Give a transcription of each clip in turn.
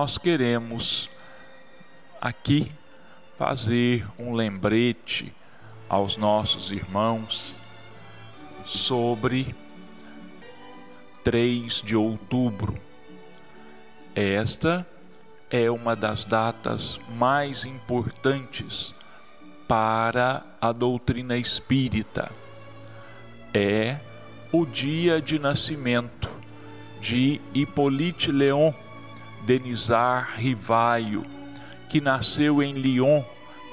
nós queremos aqui fazer um lembrete aos nossos irmãos sobre 3 de outubro. Esta é uma das datas mais importantes para a doutrina espírita. É o dia de nascimento de Hippolyte Léon Denisard Rivaio, que nasceu em Lyon,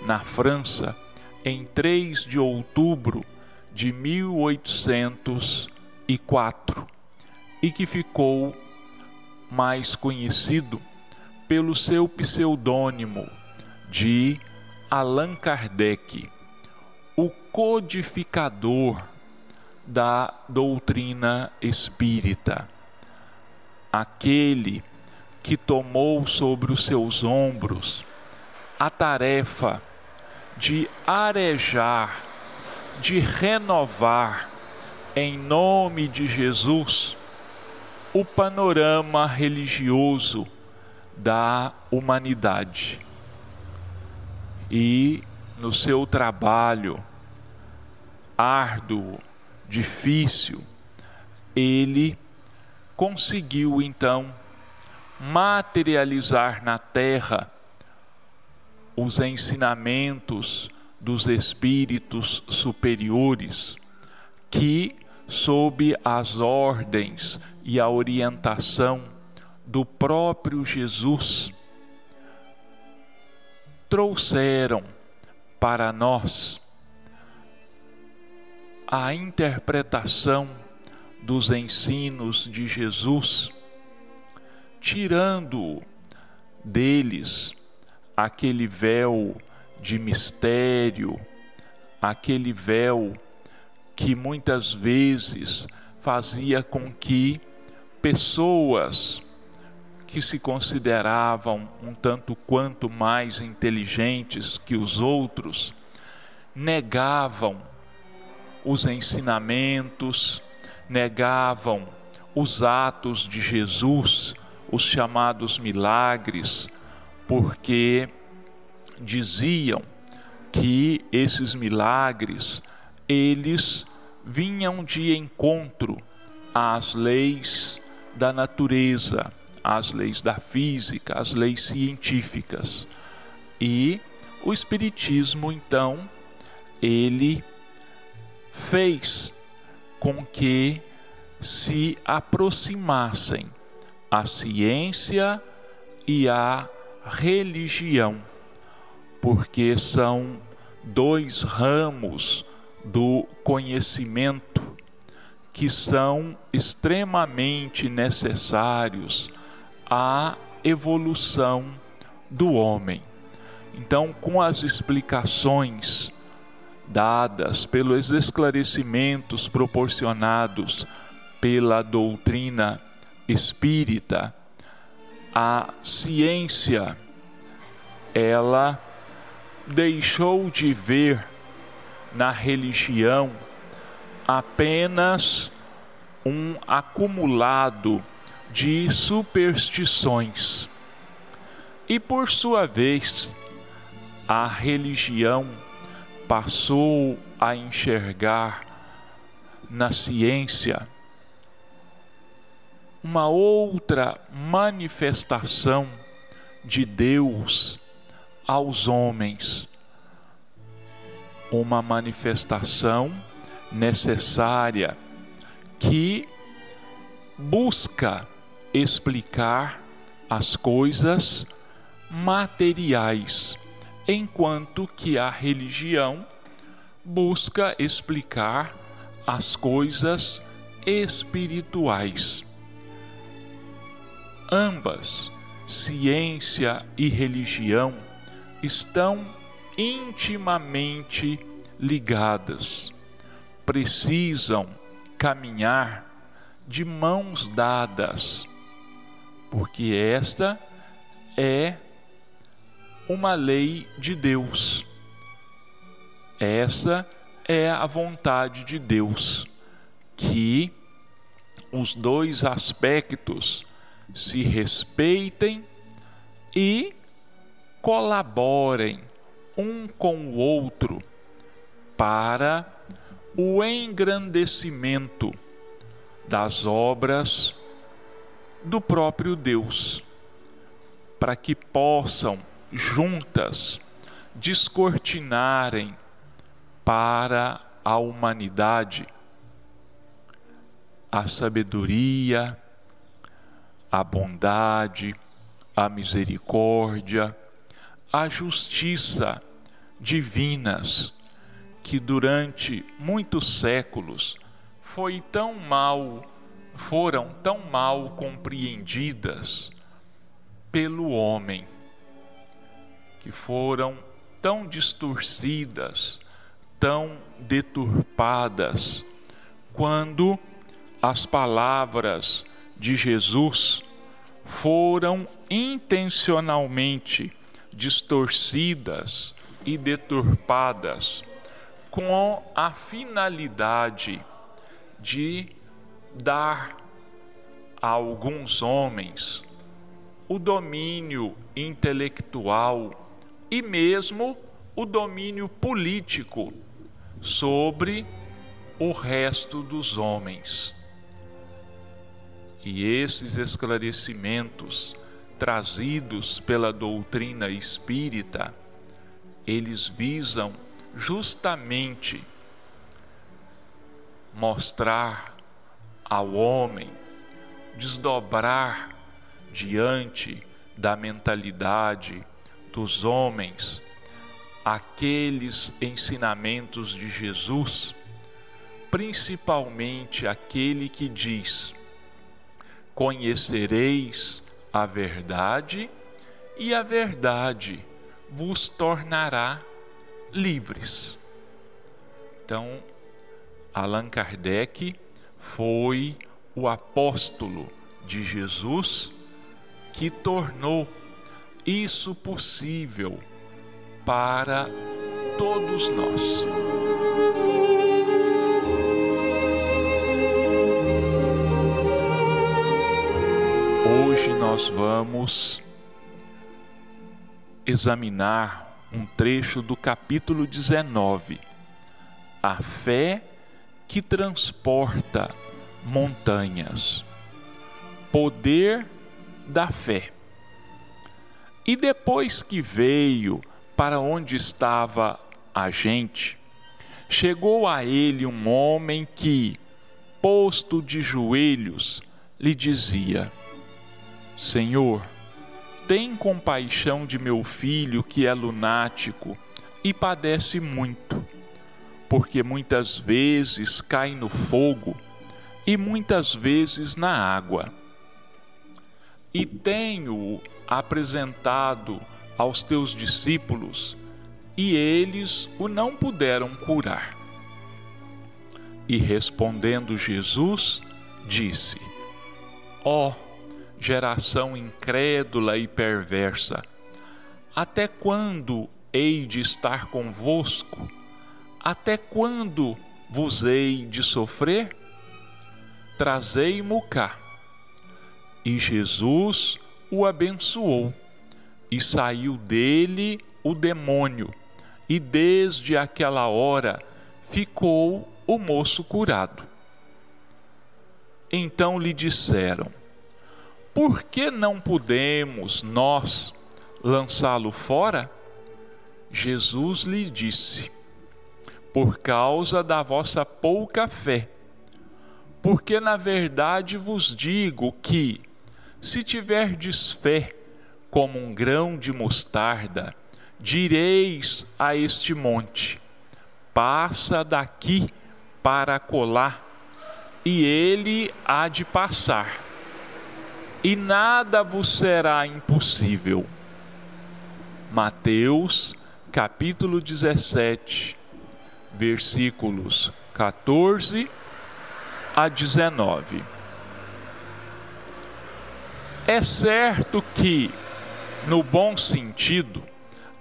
na França, em 3 de outubro de 1804 e que ficou mais conhecido pelo seu pseudônimo de Allan Kardec, o codificador da doutrina espírita, aquele que tomou sobre os seus ombros a tarefa de arejar, de renovar, em nome de Jesus, o panorama religioso da humanidade. E no seu trabalho árduo, difícil, ele conseguiu então materializar na terra os ensinamentos dos espíritos superiores que, sob as ordens e a orientação do próprio Jesus, trouxeram para nós a interpretação dos ensinos de Jesus tirando deles aquele véu de mistério, aquele véu que muitas vezes fazia com que pessoas que se consideravam um tanto quanto mais inteligentes que os outros negavam os ensinamentos, negavam os atos de Jesus os chamados milagres, porque diziam que esses milagres eles vinham de encontro às leis da natureza, às leis da física, às leis científicas. E o espiritismo então ele fez com que se aproximassem a ciência e a religião, porque são dois ramos do conhecimento que são extremamente necessários à evolução do homem. Então, com as explicações dadas, pelos esclarecimentos proporcionados pela doutrina espírita, a ciência ela deixou de ver na religião apenas um acumulado de superstições. E por sua vez, a religião passou a enxergar na ciência uma outra manifestação de Deus aos homens. Uma manifestação necessária que busca explicar as coisas materiais, enquanto que a religião busca explicar as coisas espirituais ambas, ciência e religião, estão intimamente ligadas. Precisam caminhar de mãos dadas, porque esta é uma lei de Deus. Essa é a vontade de Deus, que os dois aspectos se respeitem, e colaborem um com o outro para o engrandecimento das obras do próprio Deus, para que possam juntas descortinarem para a humanidade a sabedoria, a bondade, a misericórdia, a justiça divinas que durante muitos séculos foi tão mal, foram tão mal compreendidas pelo homem, que foram tão distorcidas, tão deturpadas, quando as palavras de Jesus foram intencionalmente distorcidas e deturpadas com a finalidade de dar a alguns homens o domínio intelectual e mesmo o domínio político sobre o resto dos homens. E esses esclarecimentos trazidos pela doutrina espírita, eles visam justamente mostrar ao homem, desdobrar diante da mentalidade dos homens aqueles ensinamentos de Jesus, principalmente aquele que diz: Conhecereis a verdade, e a verdade vos tornará livres. Então, Allan Kardec foi o apóstolo de Jesus que tornou isso possível para todos nós. Nós vamos examinar um trecho do capítulo 19. A fé que transporta montanhas. Poder da fé. E depois que veio para onde estava a gente, chegou a ele um homem que, posto de joelhos, lhe dizia: Senhor, tem compaixão de meu filho que é lunático e padece muito, porque muitas vezes cai no fogo e muitas vezes na água. E tenho apresentado aos teus discípulos, e eles o não puderam curar. E respondendo Jesus, disse: Ó, oh, geração incrédula e perversa, até quando hei de estar convosco? Até quando vos hei de sofrer? Trazei-mo cá. E Jesus o abençoou, e saiu dele o demônio, e desde aquela hora ficou o moço curado. Então lhe disseram: por que não podemos nós lançá-lo fora? Jesus lhe disse: Por causa da vossa pouca fé. Porque na verdade vos digo que, se tiverdes fé como um grão de mostarda, direis a este monte: Passa daqui para colar, e ele há de passar e nada vos será impossível. Mateus, capítulo 17, versículos 14 a 19. É certo que, no bom sentido,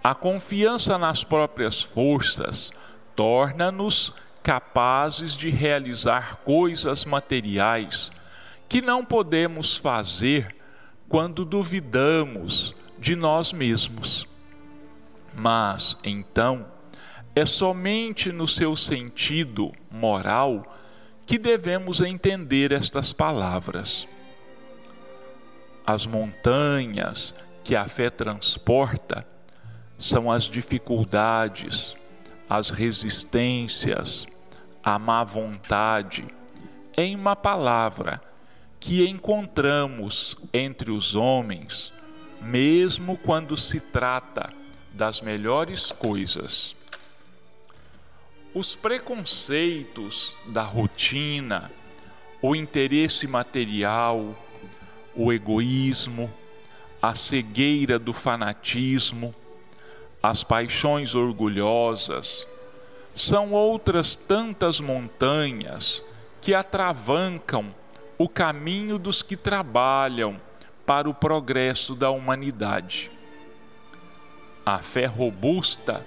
a confiança nas próprias forças torna-nos capazes de realizar coisas materiais que não podemos fazer quando duvidamos de nós mesmos. Mas, então, é somente no seu sentido moral que devemos entender estas palavras. As montanhas que a fé transporta são as dificuldades, as resistências, a má vontade, em uma palavra, que encontramos entre os homens, mesmo quando se trata das melhores coisas. Os preconceitos da rotina, o interesse material, o egoísmo, a cegueira do fanatismo, as paixões orgulhosas, são outras tantas montanhas que atravancam o caminho dos que trabalham para o progresso da humanidade. A fé robusta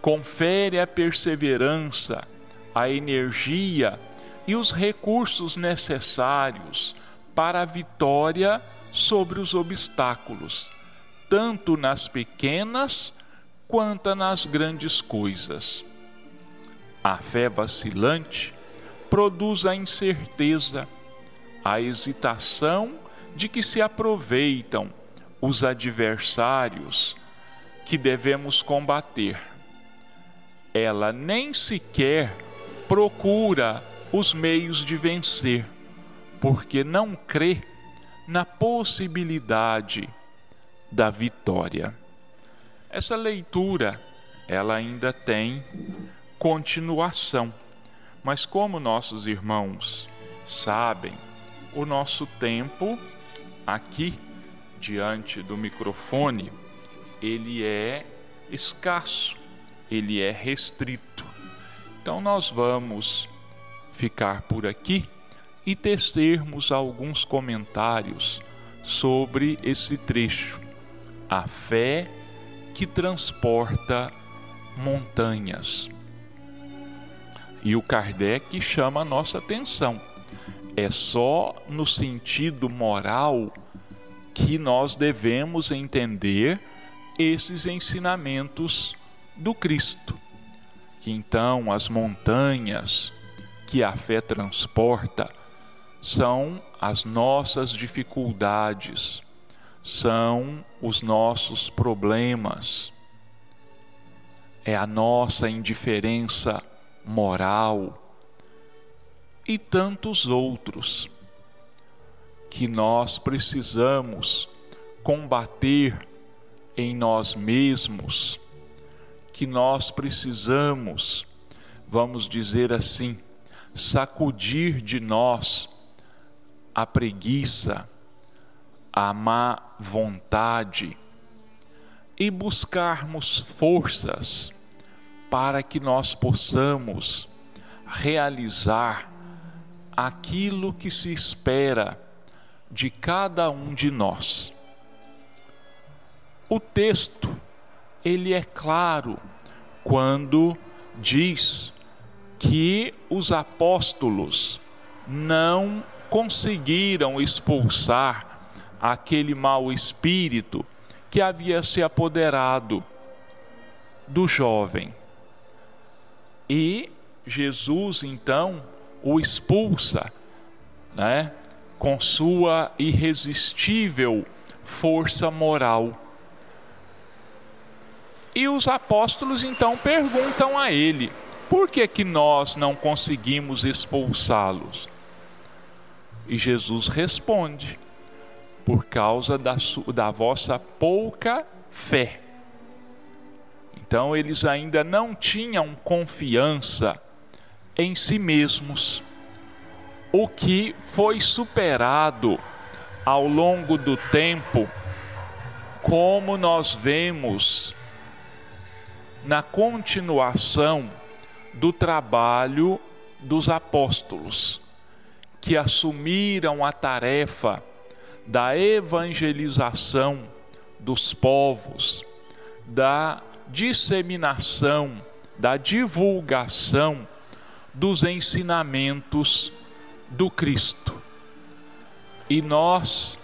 confere a perseverança, a energia e os recursos necessários para a vitória sobre os obstáculos, tanto nas pequenas quanto nas grandes coisas. A fé vacilante produz a incerteza, a hesitação de que se aproveitam os adversários que devemos combater ela nem sequer procura os meios de vencer, porque não crê na possibilidade da vitória. Essa leitura, ela ainda tem continuação. Mas como nossos irmãos sabem, o nosso tempo aqui diante do microfone, ele é escasso ele é restrito. Então nós vamos ficar por aqui e tecermos alguns comentários sobre esse trecho. A fé que transporta montanhas. E o Kardec chama a nossa atenção. É só no sentido moral que nós devemos entender esses ensinamentos do Cristo. Que então as montanhas que a fé transporta são as nossas dificuldades, são os nossos problemas, é a nossa indiferença moral e tantos outros que nós precisamos combater em nós mesmos que nós precisamos, vamos dizer assim, sacudir de nós a preguiça, a má vontade e buscarmos forças para que nós possamos realizar aquilo que se espera de cada um de nós. O texto ele é claro quando diz que os apóstolos não conseguiram expulsar aquele mau espírito que havia se apoderado do jovem. E Jesus então o expulsa, né, com sua irresistível força moral. E os apóstolos então perguntam a ele: por que, que nós não conseguimos expulsá-los? E Jesus responde: por causa da, da vossa pouca fé. Então eles ainda não tinham confiança em si mesmos, o que foi superado ao longo do tempo, como nós vemos na continuação do trabalho dos apóstolos, que assumiram a tarefa da evangelização dos povos, da disseminação, da divulgação dos ensinamentos do Cristo. E nós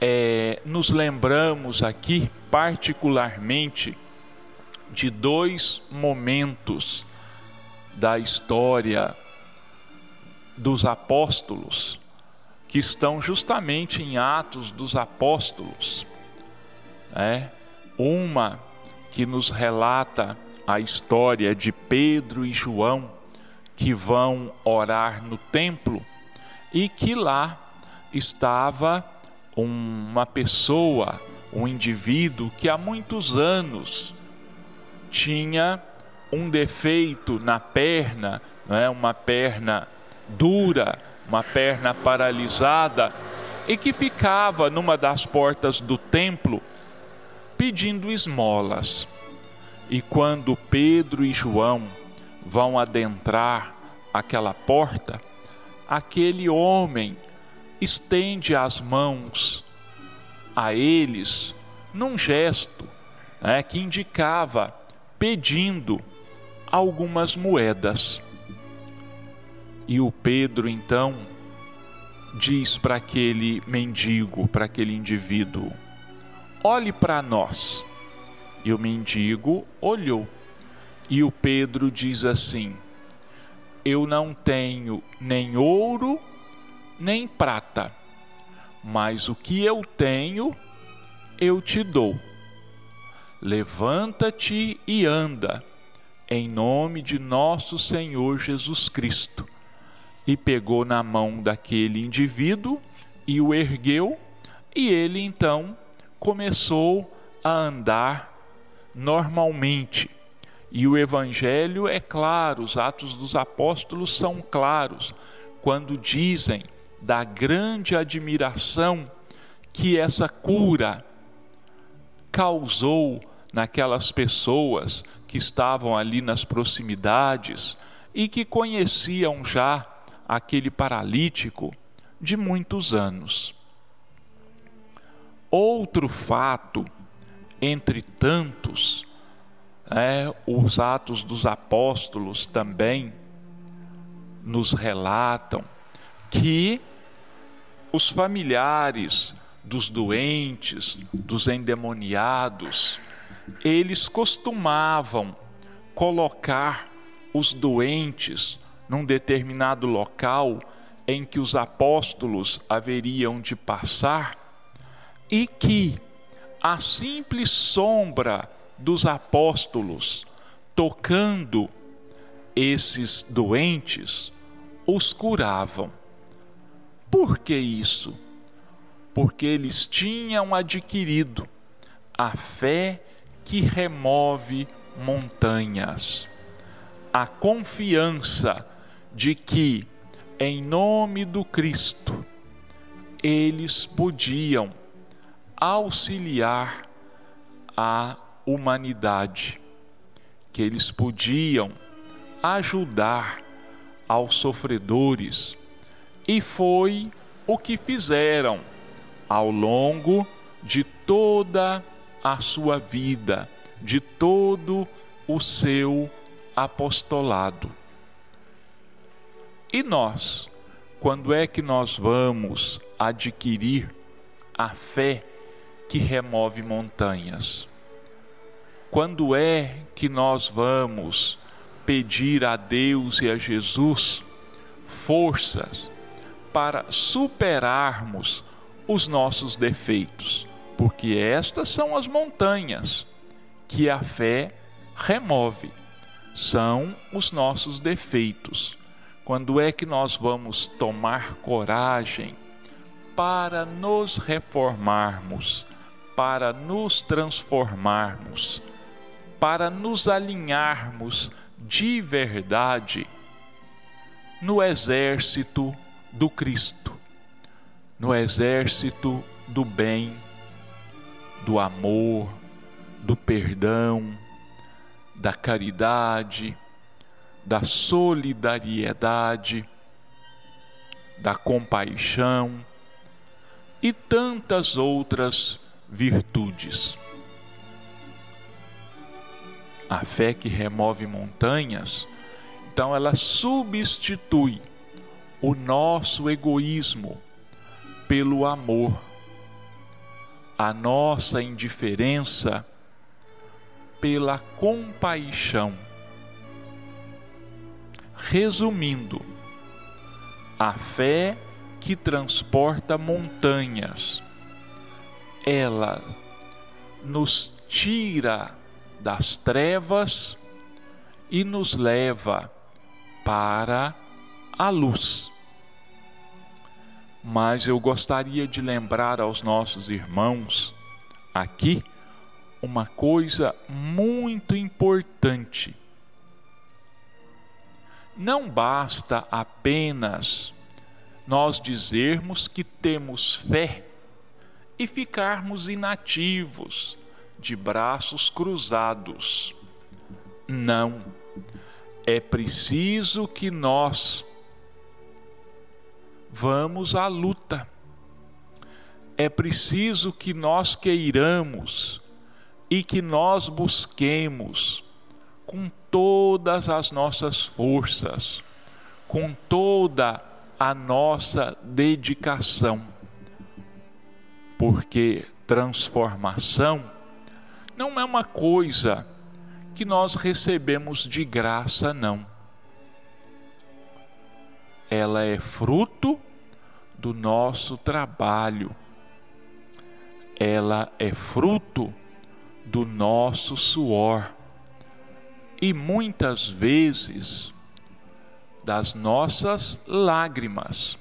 é, nos lembramos aqui particularmente de dois momentos da história dos apóstolos que estão justamente em Atos dos Apóstolos. É, uma que nos relata a história de Pedro e João que vão orar no templo e que lá estava uma pessoa, um indivíduo que há muitos anos tinha um defeito na perna, não é? uma perna dura, uma perna paralisada, e que ficava numa das portas do templo pedindo esmolas. E quando Pedro e João vão adentrar aquela porta, aquele homem estende as mãos a eles num gesto né, que indicava pedindo algumas moedas. E o Pedro então diz para aquele mendigo, para aquele indivíduo: olhe para nós. E o mendigo olhou. E o Pedro diz assim: Eu não tenho nem ouro nem prata, mas o que eu tenho, eu te dou. Levanta-te e anda, em nome de nosso Senhor Jesus Cristo. E pegou na mão daquele indivíduo e o ergueu, e ele então começou a andar normalmente. E o Evangelho é claro, os Atos dos Apóstolos são claros, quando dizem da grande admiração que essa cura causou naquelas pessoas que estavam ali nas proximidades e que conheciam já aquele paralítico de muitos anos. Outro fato, entre tantos, é, os Atos dos Apóstolos também nos relatam que os familiares dos doentes, dos endemoniados, eles costumavam colocar os doentes num determinado local em que os apóstolos haveriam de passar e que a simples sombra dos apóstolos tocando esses doentes os curavam. Por que isso? Porque eles tinham adquirido a fé que remove montanhas, a confiança de que, em nome do Cristo, eles podiam auxiliar a humanidade, que eles podiam ajudar aos sofredores e foi o que fizeram ao longo de toda a sua vida, de todo o seu apostolado. E nós, quando é que nós vamos adquirir a fé que remove montanhas? Quando é que nós vamos pedir a Deus e a Jesus forças para superarmos os nossos defeitos, porque estas são as montanhas que a fé remove, são os nossos defeitos. Quando é que nós vamos tomar coragem para nos reformarmos, para nos transformarmos, para nos alinharmos de verdade no exército do Cristo, no exército do bem, do amor, do perdão, da caridade, da solidariedade, da compaixão e tantas outras virtudes. A fé que remove montanhas, então ela substitui o nosso egoísmo pelo amor. a nossa indiferença pela compaixão. Resumindo, a fé que transporta montanhas, ela nos tira das trevas e nos leva para a luz. Mas eu gostaria de lembrar aos nossos irmãos aqui uma coisa muito importante. Não basta apenas nós dizermos que temos fé e ficarmos inativos, de braços cruzados. Não. É preciso que nós vamos à luta. É preciso que nós queiramos e que nós busquemos com todas as nossas forças, com toda a nossa dedicação. Porque transformação não é uma coisa que nós recebemos de graça, não. Ela é fruto do nosso trabalho. Ela é fruto do nosso suor. E muitas vezes das nossas lágrimas.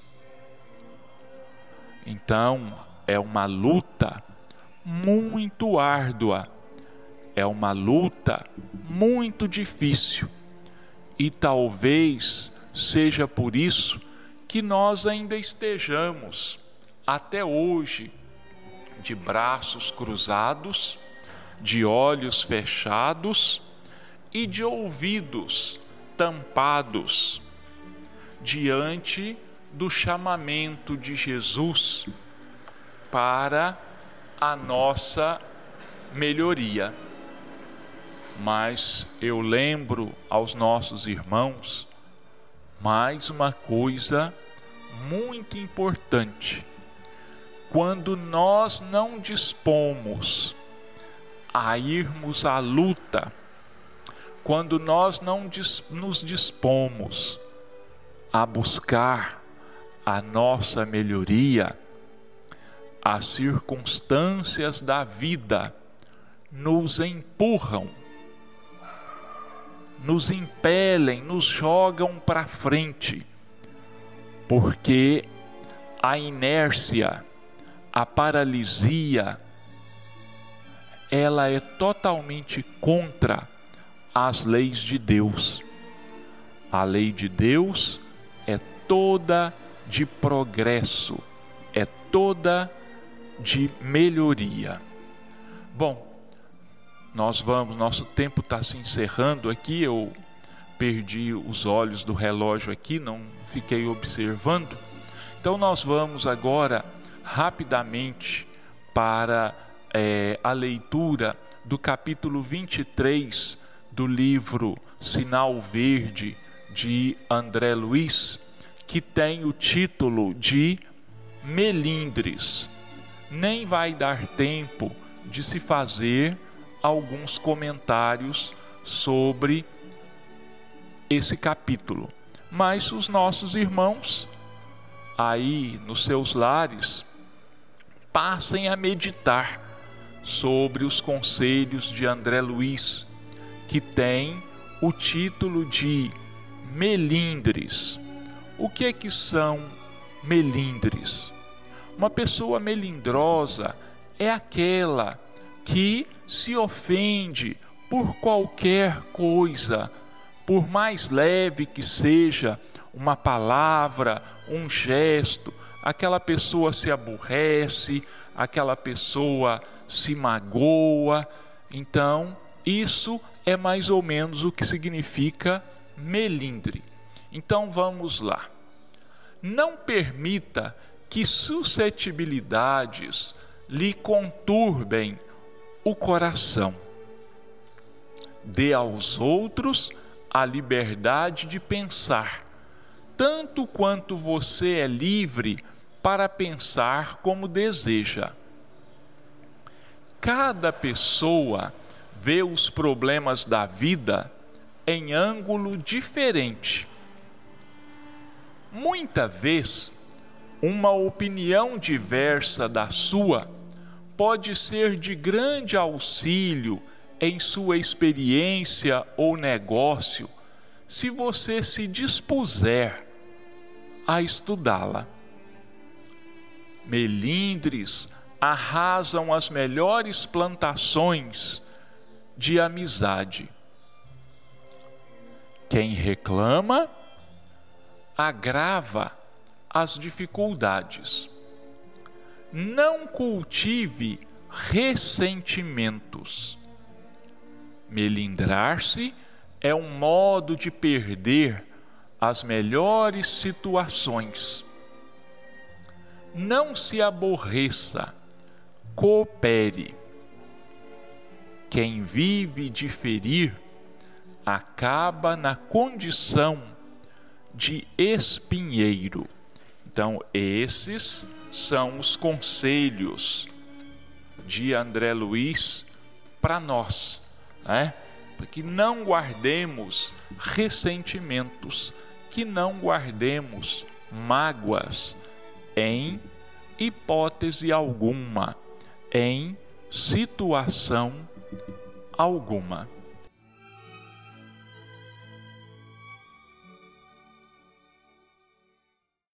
Então, é uma luta muito árdua é uma luta muito difícil. E talvez seja por isso que nós ainda estejamos até hoje de braços cruzados, de olhos fechados e de ouvidos tampados diante do chamamento de Jesus para a nossa melhoria mas eu lembro aos nossos irmãos mais uma coisa muito importante. Quando nós não dispomos a irmos à luta, quando nós não nos dispomos a buscar a nossa melhoria, as circunstâncias da vida nos empurram nos impelem, nos jogam para frente, porque a inércia, a paralisia, ela é totalmente contra as leis de Deus. A lei de Deus é toda de progresso, é toda de melhoria. Bom, nós vamos, nosso tempo está se encerrando aqui. Eu perdi os olhos do relógio aqui, não fiquei observando. Então, nós vamos agora rapidamente para é, a leitura do capítulo 23 do livro Sinal Verde de André Luiz, que tem o título de Melindres. Nem vai dar tempo de se fazer alguns comentários sobre esse capítulo. Mas os nossos irmãos, aí nos seus lares, passem a meditar sobre os conselhos de André Luiz, que tem o título de Melindres. O que é que são melindres? Uma pessoa melindrosa é aquela que se ofende por qualquer coisa, por mais leve que seja uma palavra, um gesto, aquela pessoa se aborrece, aquela pessoa se magoa. Então, isso é mais ou menos o que significa melindre. Então vamos lá. Não permita que suscetibilidades lhe conturbem o coração. Dê aos outros a liberdade de pensar, tanto quanto você é livre para pensar como deseja. cada pessoa vê os problemas da vida em ângulo diferente. Muita vez, uma opinião diversa da sua pode ser de grande auxílio em sua experiência ou negócio, se você se dispuser a estudá-la. Melindres arrasam as melhores plantações de amizade. Quem reclama agrava as dificuldades. Não cultive ressentimentos. Melindrar-se é um modo de perder as melhores situações. Não se aborreça, coopere. Quem vive de ferir acaba na condição de espinheiro. Então, esses são os conselhos de André Luiz para nós, né? que não guardemos ressentimentos, que não guardemos mágoas em hipótese alguma, em situação alguma.